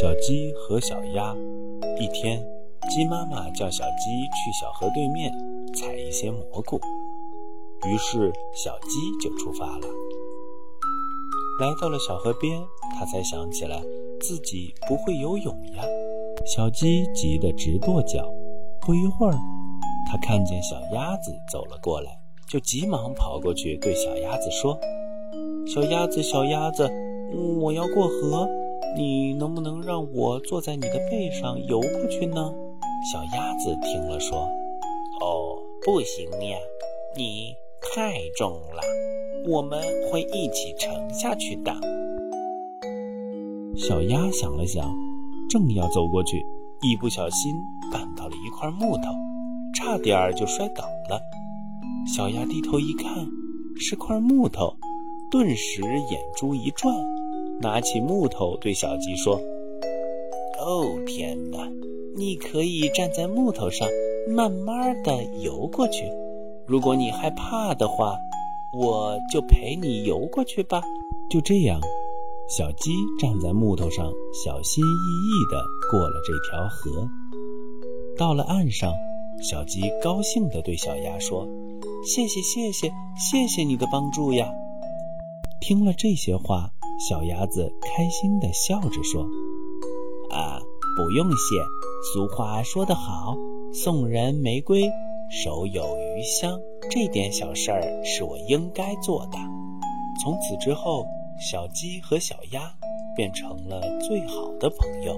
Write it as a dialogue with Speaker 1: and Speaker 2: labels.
Speaker 1: 小鸡和小鸭。一天，鸡妈妈叫小鸡去小河对面采一些蘑菇，于是小鸡就出发了。来到了小河边，它才想起来自己不会游泳呀。小鸡急得直跺脚。不一会儿，它看见小鸭子走了过来，就急忙跑过去对小鸭子说：“小鸭子，小鸭子，我要过河。”你能不能让我坐在你的背上游过去呢？小鸭子听了说：“
Speaker 2: 哦，不行呀，你太重了，我们会一起沉下去的。”
Speaker 1: 小鸭想了想，正要走过去，一不小心绊到了一块木头，差点就摔倒了。小鸭低头一看，是块木头，顿时眼珠一转。拿起木头对小鸡说：“
Speaker 2: 哦，天哪！你可以站在木头上，慢慢的游过去。如果你害怕的话，我就陪你游过去吧。”
Speaker 1: 就这样，小鸡站在木头上，小心翼翼地过了这条河。到了岸上，小鸡高兴地对小鸭说：“谢谢，谢谢，谢谢你的帮助呀！”听了这些话。小鸭子开心地笑着说：“
Speaker 2: 啊，不用谢。俗话说得好，送人玫瑰，手有余香。这点小事儿是我应该做的。”
Speaker 1: 从此之后，小鸡和小鸭变成了最好的朋友。